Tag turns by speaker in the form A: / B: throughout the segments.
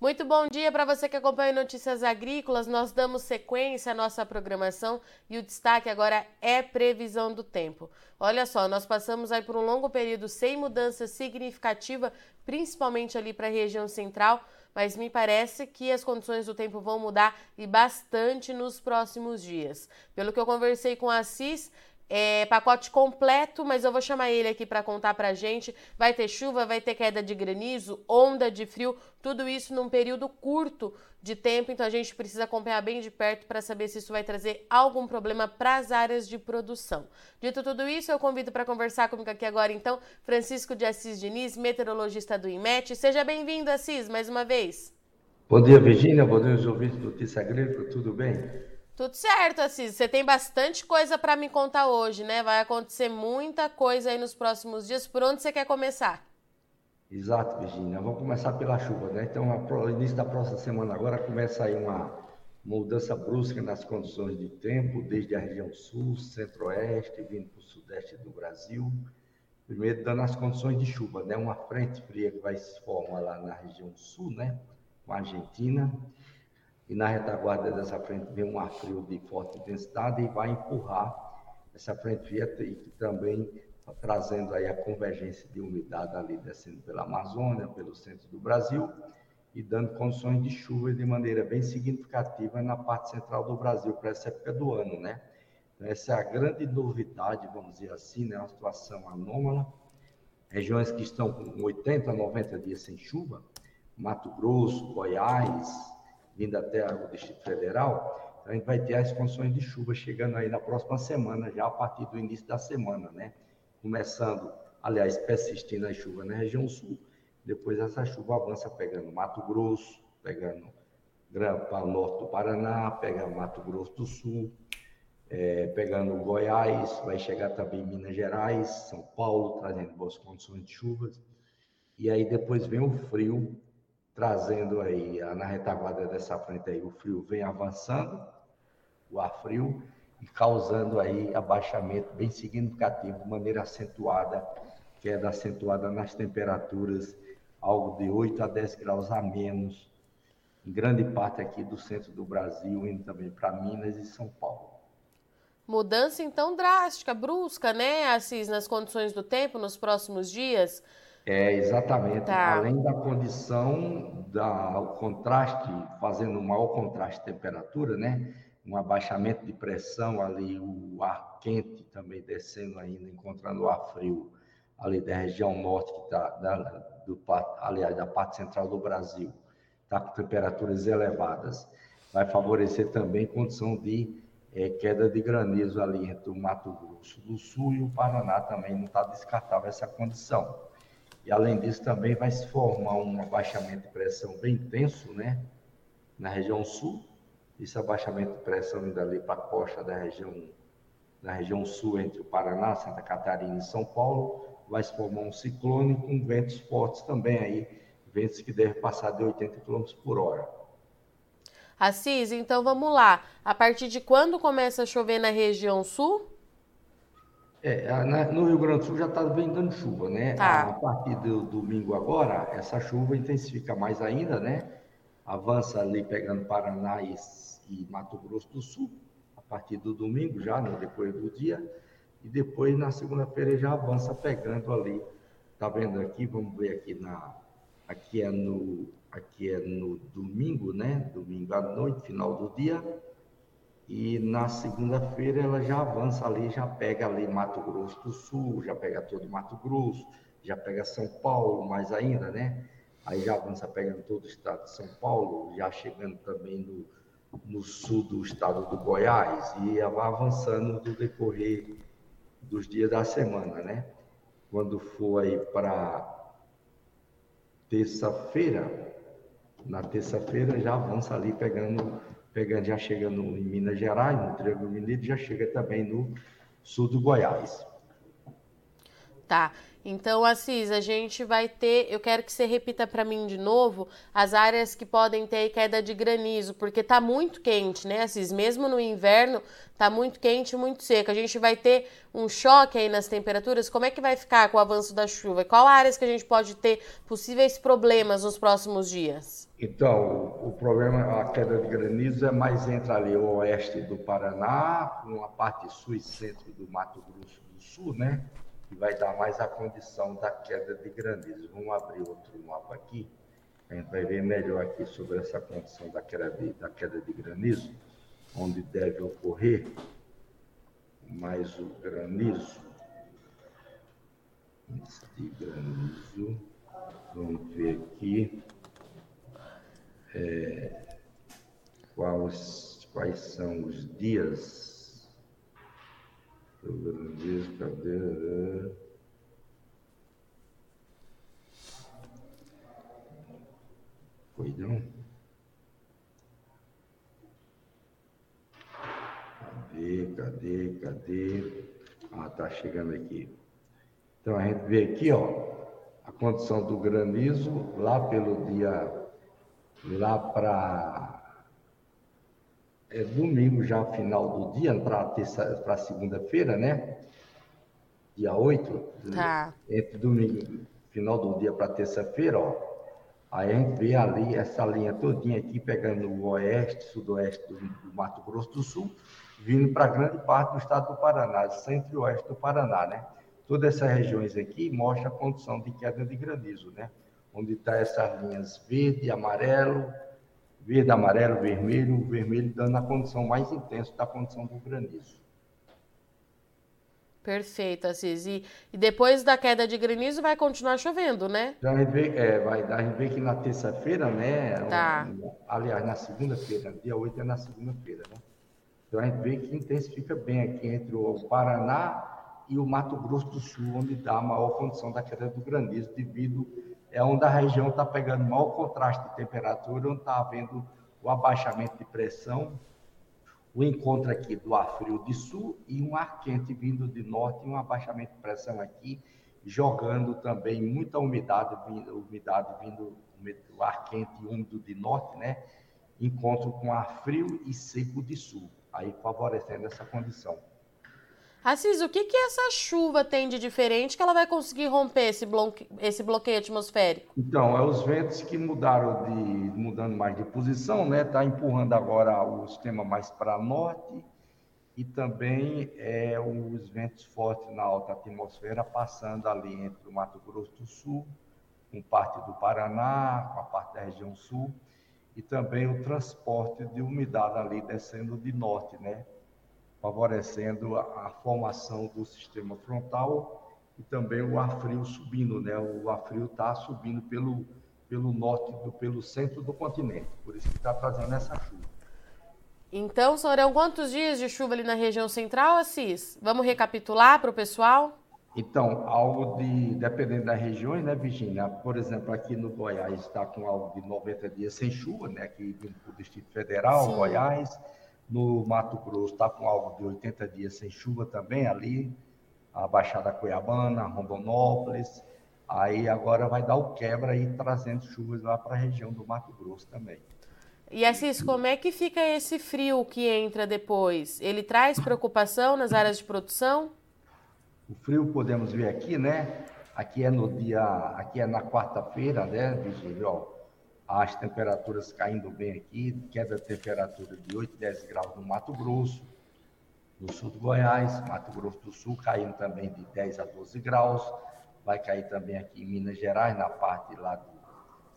A: Muito bom dia para você que acompanha Notícias Agrícolas. Nós damos sequência à nossa programação e o destaque agora é previsão do tempo. Olha só, nós passamos aí por um longo período sem mudança significativa, principalmente ali para a região central, mas me parece que as condições do tempo vão mudar e bastante nos próximos dias. Pelo que eu conversei com a Assis, é, pacote completo, mas eu vou chamar ele aqui para contar para gente. Vai ter chuva, vai ter queda de granizo, onda de frio, tudo isso num período curto de tempo, então a gente precisa acompanhar bem de perto para saber se isso vai trazer algum problema para as áreas de produção. Dito tudo isso, eu convido para conversar comigo aqui agora, então, Francisco de Assis Diniz, meteorologista do IMET. Seja bem-vindo, Assis, mais uma vez.
B: Bom dia, Virginia. Bom dia, os ouvintes do Notícia Agrícola. Tudo bem?
A: Tudo certo, Assis. Você tem bastante coisa para me contar hoje, né? Vai acontecer muita coisa aí nos próximos dias. Por onde você quer começar?
B: Exato, Virginia. Vamos começar pela chuva, né? Então, no início da próxima semana agora começa aí uma mudança brusca nas condições de tempo, desde a região sul, centro-oeste, vindo para o sudeste do Brasil. Primeiro, dando as condições de chuva, né? Uma frente fria que vai se formar lá na região sul, né? Com a Argentina e na retaguarda dessa frente vem um ar frio de forte intensidade e vai empurrar essa frente fria e também trazendo aí a convergência de umidade ali descendo pela Amazônia, pelo centro do Brasil e dando condições de chuva de maneira bem significativa na parte central do Brasil para essa época do ano, né? Então, essa é a grande novidade, vamos dizer assim, né? Uma situação anômala. Regiões que estão com 80, 90 dias sem chuva, Mato Grosso, Goiás, vindo até o Distrito Federal, então a gente vai ter as condições de chuva chegando aí na próxima semana, já a partir do início da semana, né? Começando, aliás, persistindo a chuva na região sul, depois essa chuva avança pegando Mato Grosso, pegando o norte do Paraná, pega Mato Grosso do Sul, é, pegando Goiás, vai chegar também Minas Gerais, São Paulo, trazendo boas condições de chuvas. E aí depois vem o frio trazendo aí na retaguarda dessa frente aí o frio vem avançando, o ar frio e causando aí abaixamento bem significativo, de maneira acentuada, queda é acentuada nas temperaturas, algo de 8 a 10 graus a menos, em grande parte aqui do centro do Brasil, indo também para Minas e São Paulo.
A: Mudança então drástica, brusca, né, Assis, nas condições do tempo nos próximos dias.
B: É, exatamente. Tá. Além da condição, da, o contraste, fazendo um maior contraste de temperatura, né? Um abaixamento de pressão ali, o ar quente também descendo ainda, encontrando o ar frio ali da região norte, que está, do, aliás, da parte central do Brasil, está com temperaturas elevadas. Vai favorecer também condição de é, queda de granizo ali entre o Mato Grosso do Sul e o Paraná também, não está descartável essa condição. E além disso, também vai se formar um abaixamento de pressão bem intenso, né? Na região sul. Esse abaixamento de pressão indo ali para a costa da região, da região sul, entre o Paraná, Santa Catarina e São Paulo, vai se formar um ciclone com ventos fortes também aí, ventos que devem passar de 80 km por hora.
A: Assis, então vamos lá. A partir de quando começa a chover na região sul?
B: É, no Rio Grande do Sul já está bem dando chuva, né? Tá. A partir do domingo agora, essa chuva intensifica mais ainda, né? Avança ali pegando Paraná e, e Mato Grosso do Sul, a partir do domingo já, no depois do dia. E depois na segunda-feira já avança pegando ali. Tá vendo aqui? Vamos ver aqui na. Aqui é no, aqui é no domingo, né? Domingo à noite, final do dia e na segunda-feira ela já avança ali, já pega ali Mato Grosso do Sul, já pega todo Mato Grosso, já pega São Paulo, mais ainda, né? Aí já avança pegando todo o estado de São Paulo, já chegando também no, no sul do estado do Goiás, e vai avançando do decorrer dos dias da semana, né? Quando for aí para terça-feira, na terça-feira já avança ali pegando pegando, já chega no, em Minas Gerais, no Triângulo Mineiro, já chega também no sul do Goiás.
A: Tá. Então, Assis, a gente vai ter. Eu quero que você repita para mim de novo as áreas que podem ter queda de granizo, porque tá muito quente, né, Assis? Mesmo no inverno, tá muito quente e muito seco. A gente vai ter um choque aí nas temperaturas. Como é que vai ficar com o avanço da chuva? Qual áreas que a gente pode ter possíveis problemas nos próximos dias?
B: Então, o problema, a queda de granizo é mais entre ali o oeste do Paraná, uma parte sul e centro do Mato Grosso do Sul, né? Que vai dar mais a condição da queda de granizo. Vamos abrir outro mapa aqui, a gente vai ver melhor aqui sobre essa condição da queda de, da queda de granizo, onde deve ocorrer mais o granizo. De granizo, vamos ver aqui é, quais, quais são os dias Diz, cadê? Foi não? Cadê, cadê, cadê? Ah, tá chegando aqui. Então a gente vê aqui, ó, a condição do granizo lá pelo dia, lá para é domingo já final do dia, para segunda-feira, né? Dia 8.
A: Tá.
B: Entre domingo, final do dia para terça-feira, ó. Aí a gente vê ali essa linha todinha aqui, pegando o oeste, sudoeste do, do Mato Grosso do Sul, vindo para grande parte do estado do Paraná, centro e oeste do Paraná, né? Todas essas regiões aqui mostram a condição de queda de granizo, né? Onde está essas linhas verde, amarelo, verde, amarelo, vermelho, vermelho dando a condição mais intensa da condição do granizo.
A: Perfeito, Assis. E, e, depois da queda de granizo vai continuar chovendo, né?
B: Já a gente vê, é, vai, a gente vê que na terça-feira, né?
A: Tá.
B: Aliás, na segunda-feira, dia 8 é na segunda-feira, né? Então a gente vê que intensifica bem aqui entre o Paraná e o Mato Grosso do Sul, onde dá a maior condição da queda do granizo, devido é onde a região está pegando maior contraste de temperatura, onde está havendo o abaixamento de pressão, o encontro aqui do ar frio de sul e um ar quente vindo de norte, e um abaixamento de pressão aqui, jogando também muita umidade, umidade vindo, o ar quente e úmido de norte, né? Encontro com ar frio e seco de sul, aí favorecendo essa condição.
A: Assis, o que, que essa chuva tem de diferente que ela vai conseguir romper esse, bloque... esse bloqueio atmosférico?
B: Então, é os ventos que mudaram de. mudando mais de posição, né? Está empurrando agora o sistema mais para norte e também é os ventos fortes na alta atmosfera passando ali entre o Mato Grosso do Sul, com parte do Paraná, com a parte da região sul, e também o transporte de umidade ali descendo de norte, né? Favorecendo a, a, formação do sistema frontal e também o ar frio subindo, né? O ar frio está subindo pelo, pelo norte, do, pelo centro do continente, por isso que está trazendo essa chuva.
A: Então, serão quantos dias de chuva ali na região central, Assis? Vamos recapitular para o pessoal?
B: Então, algo de, dependendo das regiões, né, Virginia? Por exemplo, aqui no Goiás está com algo de 90 dias sem chuva, né? Aqui vindo para o Distrito Federal, Sim. Goiás. No Mato Grosso está com algo de 80 dias sem chuva também ali, a Baixada Cuiabana, Rondonópolis. Aí agora vai dar o quebra aí trazendo chuvas lá para a região do Mato Grosso também.
A: E Assis, como é que fica esse frio que entra depois? Ele traz preocupação nas áreas de produção?
B: O frio podemos ver aqui, né? Aqui é no dia, aqui é na quarta-feira, né, Virgílio? As temperaturas caindo bem aqui, queda de temperatura de 8, 10 graus no Mato Grosso, no sul do Goiás, Mato Grosso do Sul caindo também de 10 a 12 graus, vai cair também aqui em Minas Gerais, na parte lá do,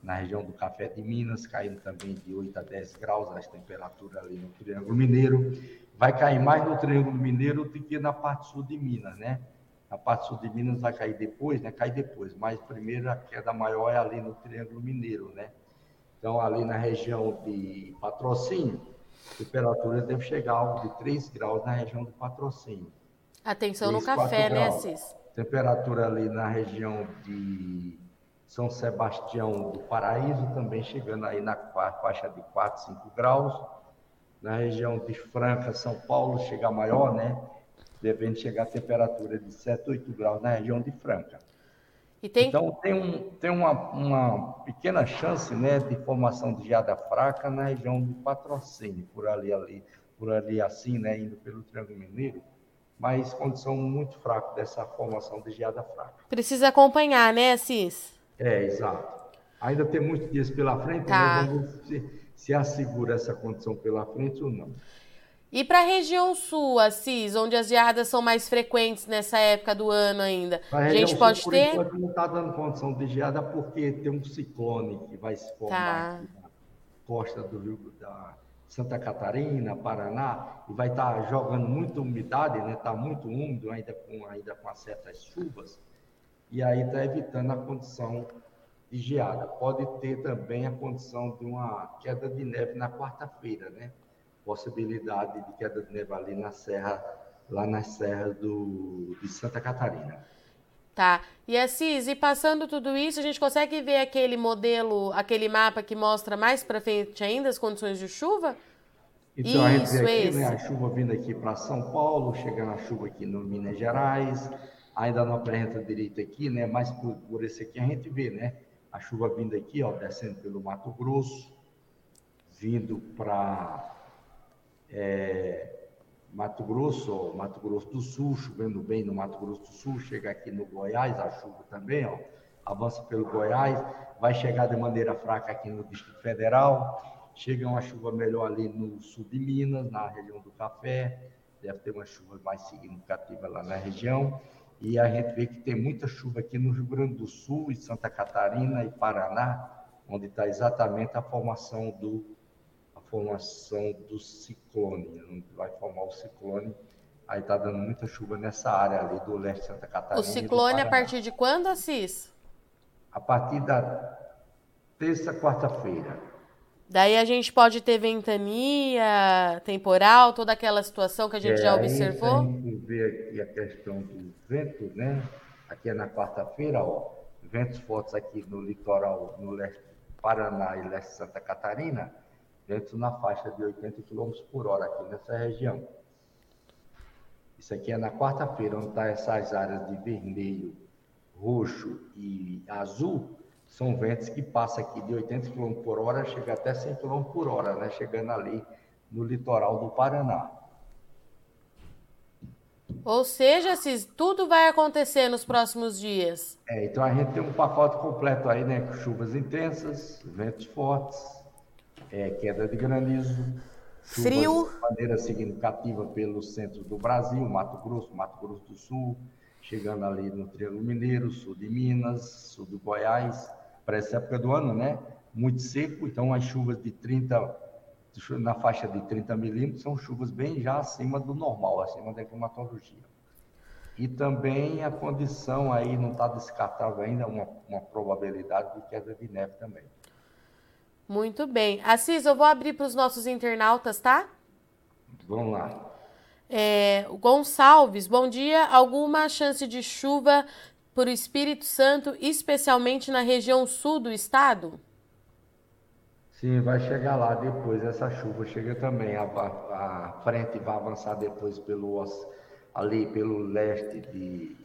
B: na região do Café de Minas, caindo também de 8 a 10 graus as temperaturas ali no Triângulo Mineiro, vai cair mais no Triângulo Mineiro do que na parte sul de Minas, né? Na parte sul de Minas vai cair depois, né? Cai depois, mas primeiro a queda maior é ali no Triângulo Mineiro, né? Então, ali na região de patrocínio, a temperatura deve chegar algo de 3 graus na região do patrocínio.
A: Atenção 3, no café, né, Cis?
B: Temperatura ali na região de São Sebastião do Paraíso, também chegando aí na faixa de 4, 5 graus. Na região de Franca, São Paulo, chega maior, né? devendo chegar a temperatura de 7, 8 graus na região de Franca. Tem... Então, tem, um, tem uma, uma, pequena chance né, de formação de geada fraca na região de patrocínio, por ali, ali, por ali assim, né, indo pelo Triângulo Mineiro, mas condição muito fraca dessa formação de geada fraca.
A: Precisa acompanhar, né, Assis?
B: É, exato. Ainda tem muitos dias pela frente, tá. né, vamos ver se, se assegura essa condição pela frente ou não.
A: E para a região sul, Assis, onde as geadas são mais frequentes nessa época do ano ainda, a, a gente pode sul, ter?
B: Por não está dando condição de geada porque tem um ciclone que vai se formar tá. na costa do Rio da Santa Catarina, Paraná, e vai estar tá jogando muita umidade, né? Está muito úmido ainda com ainda com certas chuvas, e aí está evitando a condição de geada. Pode ter também a condição de uma queda de neve na quarta-feira, né? Possibilidade de queda de neve ali na serra, lá nas serras do, de Santa Catarina.
A: Tá. E Assis, e passando tudo isso, a gente consegue ver aquele modelo, aquele mapa que mostra mais para frente ainda as condições de chuva?
B: Então, a gente vê aqui, né, a chuva vindo aqui para São Paulo, chegando a chuva aqui no Minas Gerais, ainda não apresenta direito aqui, né, mas por, por esse aqui a gente vê, né, a chuva vindo aqui, ó, descendo pelo Mato Grosso, vindo para é, Mato Grosso, Mato Grosso do Sul, chovendo bem no Mato Grosso do Sul, chega aqui no Goiás, a chuva também, ó, avança pelo Goiás, vai chegar de maneira fraca aqui no Distrito Federal, chega uma chuva melhor ali no sul de Minas, na região do Café, deve ter uma chuva mais significativa lá na região, e a gente vê que tem muita chuva aqui no Rio Grande do Sul, e Santa Catarina e Paraná, onde está exatamente a formação do formação do ciclone, vai formar o ciclone. Aí está dando muita chuva nessa área ali do leste de Santa Catarina.
A: O ciclone a partir de quando, Assis?
B: A partir da terça, quarta-feira.
A: Daí a gente pode ter ventania, temporal, toda aquela situação que a gente é, já observou. A gente
B: vê aqui a questão do vento, né? Aqui é na quarta-feira, ó, ventos fortes aqui no litoral, no leste do Paraná e leste de Santa Catarina ventos na faixa de 80 km por hora aqui nessa região. Isso aqui é na quarta-feira, onde está essas áreas de vermelho, roxo e azul, são ventos que passam aqui de 80 km por hora, chega até 100 km por hora, né? chegando ali no litoral do Paraná.
A: Ou seja, Cis, tudo vai acontecer nos próximos dias.
B: É, então a gente tem um pacote completo aí, né? Com chuvas intensas, ventos fortes, é, queda de granizo,
A: frio,
B: de maneira significativa pelo centro do Brasil, Mato Grosso, Mato Grosso do Sul, chegando ali no Triângulo Mineiro, sul de Minas, sul do Goiás, para essa época do ano, né? Muito seco, então as chuvas de 30, na faixa de 30 milímetros, são chuvas bem já acima do normal, acima da climatologia. E também a condição aí não está descartável ainda, uma, uma probabilidade de queda de neve também.
A: Muito bem. Assis, eu vou abrir para os nossos internautas, tá?
B: Vamos lá.
A: É, Gonçalves, bom dia. Alguma chance de chuva por Espírito Santo, especialmente na região sul do estado?
B: Sim, vai chegar lá depois. Essa chuva chega também. A, a frente vai avançar depois pelo ali pelo leste de,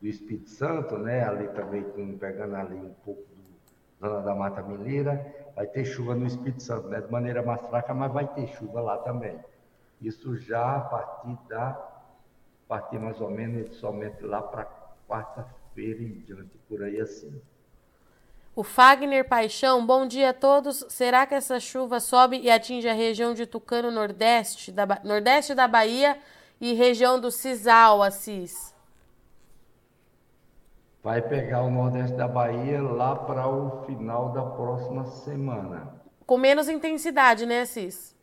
B: do Espírito Santo, né? Ali também pegando ali um pouco do da Mata Mineira vai ter chuva no Espírito Santo, né? de maneira mais fraca, mas vai ter chuva lá também. Isso já a partir da, a partir mais ou menos somente lá para quarta-feira em diante, por aí assim.
A: O Fagner Paixão, bom dia a todos. Será que essa chuva sobe e atinge a região de Tucano, nordeste da, nordeste da Bahia e região do Cisal, Assis?
B: Vai pegar o Nordeste da Bahia lá para o final da próxima semana.
A: Com menos intensidade, né, Cis?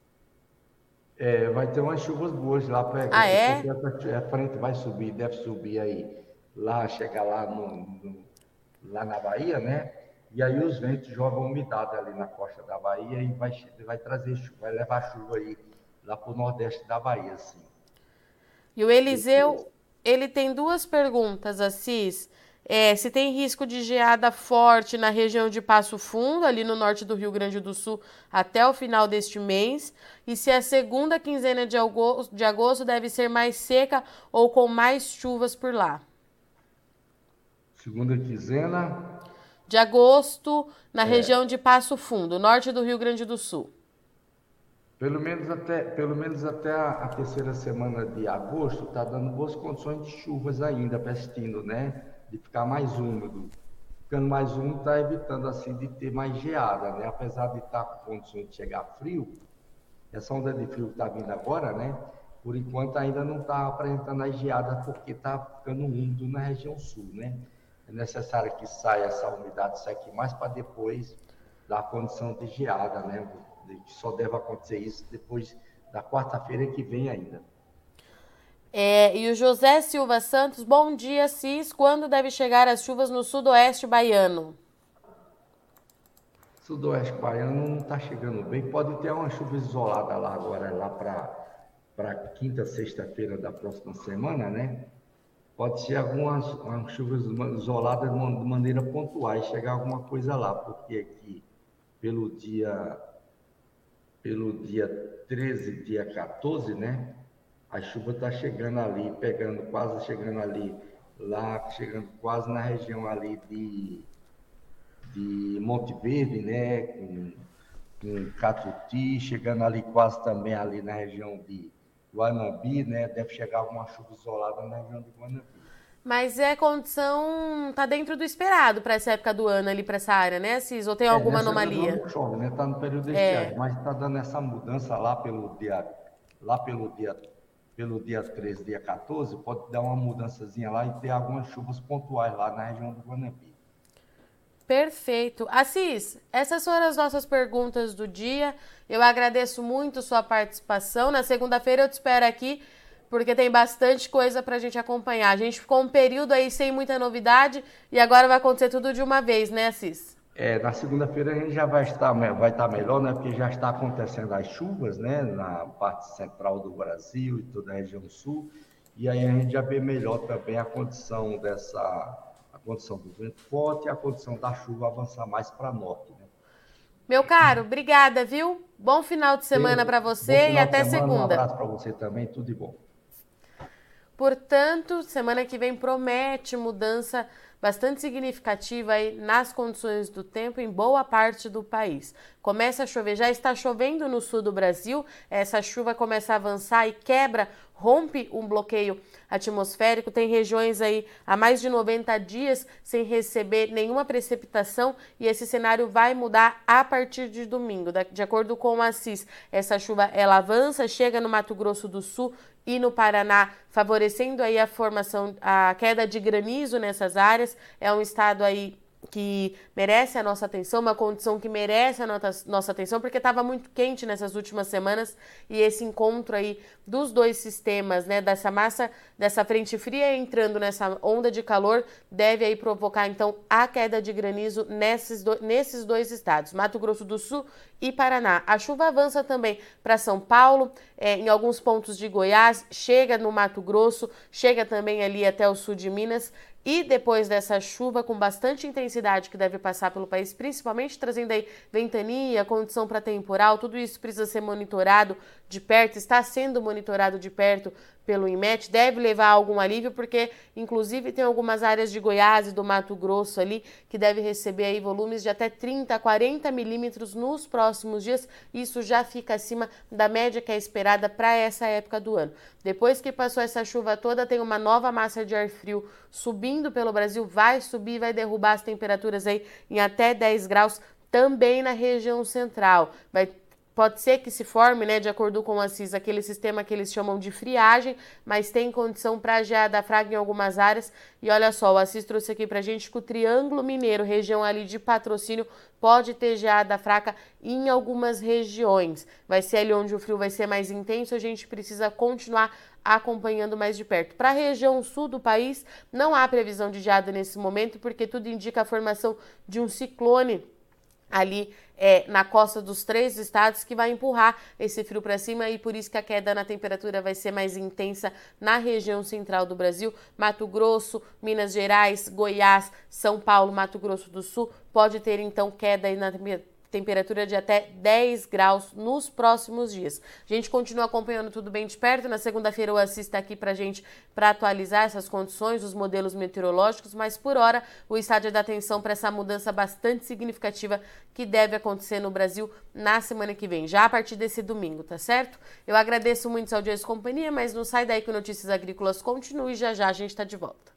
B: É, vai ter umas chuvas boas lá para
A: Ah, é?
B: A frente vai subir, deve subir aí, lá, chegar lá, no, no, lá na Bahia, né? E aí os ventos jogam umidade ali na costa da Bahia e vai, vai trazer chuva, vai levar chuva aí lá para o Nordeste da Bahia, assim.
A: E o Eliseu, ele tem duas perguntas, Assis. É, se tem risco de geada forte na região de Passo Fundo, ali no norte do Rio Grande do Sul, até o final deste mês, e se a segunda quinzena de agosto, de agosto deve ser mais seca ou com mais chuvas por lá.
B: Segunda quinzena.
A: De agosto, na é. região de Passo Fundo, norte do Rio Grande do Sul.
B: Pelo menos até, pelo menos até a, a terceira semana de agosto está dando boas condições de chuvas ainda, pestino, né? De ficar mais úmido. Ficando mais úmido está evitando assim de ter mais geada, né? Apesar de estar tá com condições de chegar frio, essa onda de frio está vindo agora, né? Por enquanto ainda não está apresentando as geadas porque está ficando úmido na região sul, né? É necessário que saia essa umidade seque mais para depois dar condição de geada, né? Só deve acontecer isso depois da quarta-feira que vem ainda.
A: É, e o José Silva Santos, bom dia, Cis. Quando deve chegar as chuvas no sudoeste baiano?
B: Sudoeste baiano não está chegando bem. Pode ter uma chuva isolada lá agora, lá para quinta, sexta-feira da próxima semana, né? Pode ser algumas chuvas isoladas de maneira pontual, chegar alguma coisa lá, porque aqui, pelo dia pelo dia 13, dia 14, né? A chuva está chegando ali, pegando, quase chegando ali, lá, chegando quase na região ali de, de Monte Verde, né? Com, com Catuti, chegando ali quase também ali na região de Guanabi, né? Deve chegar alguma chuva isolada na região de Guanabi.
A: Mas é condição, tá dentro do esperado para essa época do ano ali para essa área, né, Cis? Ou tem é, alguma anomalia?
B: Não chove, né? Tá no período de é. mas tá dando essa mudança lá pelo dia lá pelo dia pelo dia 13, dia 14, pode dar uma mudançazinha lá e ter algumas chuvas pontuais lá na região do Guanabi.
A: Perfeito. Assis, essas foram as nossas perguntas do dia. Eu agradeço muito sua participação. Na segunda-feira eu te espero aqui porque tem bastante coisa para a gente acompanhar. A gente ficou um período aí sem muita novidade e agora vai acontecer tudo de uma vez, né, Assis?
B: É, na segunda-feira a gente já vai estar, vai estar melhor, né? Porque já está acontecendo as chuvas, né? Na parte central do Brasil e toda a região sul. E aí a gente já vê melhor também a condição dessa, a condição do vento forte e a condição da chuva avançar mais para norte, né?
A: Meu caro, obrigada, viu? Bom final de semana para você e até
B: semana,
A: segunda.
B: Um abraço para você também, tudo de bom.
A: Portanto, semana que vem promete mudança bastante significativa aí nas condições do tempo em boa parte do país. Começa a chover, já está chovendo no sul do Brasil, essa chuva começa a avançar e quebra, rompe um bloqueio atmosférico. Tem regiões aí há mais de 90 dias sem receber nenhuma precipitação e esse cenário vai mudar a partir de domingo. De acordo com o Assis, essa chuva ela avança, chega no Mato Grosso do Sul e no Paraná, favorecendo aí a formação, a queda de granizo nessas áreas. É um estado aí que merece a nossa atenção, uma condição que merece a nossa atenção, porque estava muito quente nessas últimas semanas e esse encontro aí dos dois sistemas, né, dessa massa, dessa frente fria entrando nessa onda de calor, deve aí provocar então a queda de granizo nesses, do, nesses dois estados, Mato Grosso do Sul e Paraná. A chuva avança também para São Paulo, é, em alguns pontos de Goiás, chega no Mato Grosso, chega também ali até o sul de Minas e depois dessa chuva com bastante intensidade que deve passar pelo país, principalmente trazendo aí ventania, condição para temporal, tudo isso precisa ser monitorado de perto, está sendo monitorado de perto pelo IMET deve levar algum alívio, porque inclusive tem algumas áreas de Goiás e do Mato Grosso ali que deve receber aí volumes de até 30, 40 milímetros nos próximos dias. Isso já fica acima da média que é esperada para essa época do ano. Depois que passou essa chuva toda, tem uma nova massa de ar frio subindo pelo Brasil, vai subir, vai derrubar as temperaturas aí em até 10 graus também na região central. Vai Pode ser que se forme, né, de acordo com a CIS, aquele sistema que eles chamam de friagem, mas tem condição para geada fraca em algumas áreas. E olha só, o Assis trouxe aqui para gente que o Triângulo Mineiro, região ali de patrocínio, pode ter geada fraca em algumas regiões. Vai ser ali onde o frio vai ser mais intenso, a gente precisa continuar acompanhando mais de perto. Para a região sul do país, não há previsão de geada nesse momento, porque tudo indica a formação de um ciclone ali é, na costa dos três estados que vai empurrar esse frio para cima e por isso que a queda na temperatura vai ser mais intensa na região central do Brasil, Mato Grosso, Minas Gerais, Goiás, São Paulo, Mato Grosso do Sul, pode ter então queda na temperatura temperatura de até 10 graus nos próximos dias. A gente continua acompanhando tudo bem de perto. Na segunda-feira o Assis está aqui para gente para atualizar essas condições, os modelos meteorológicos, mas por hora o estádio da atenção para essa mudança bastante significativa que deve acontecer no Brasil na semana que vem, já a partir desse domingo, tá certo? Eu agradeço muito a audiência e companhia, mas não sai daí que o Notícias Agrícolas continue e já já a gente está de volta.